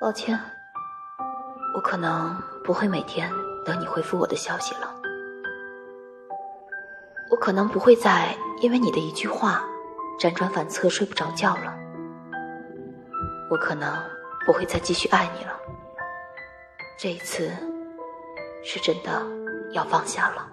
抱歉。我可能不会每天等你回复我的消息了。我可能不会再因为你的一句话辗转反侧睡不着觉了。我可能不会再继续爱你了。这一次是真的要放下了。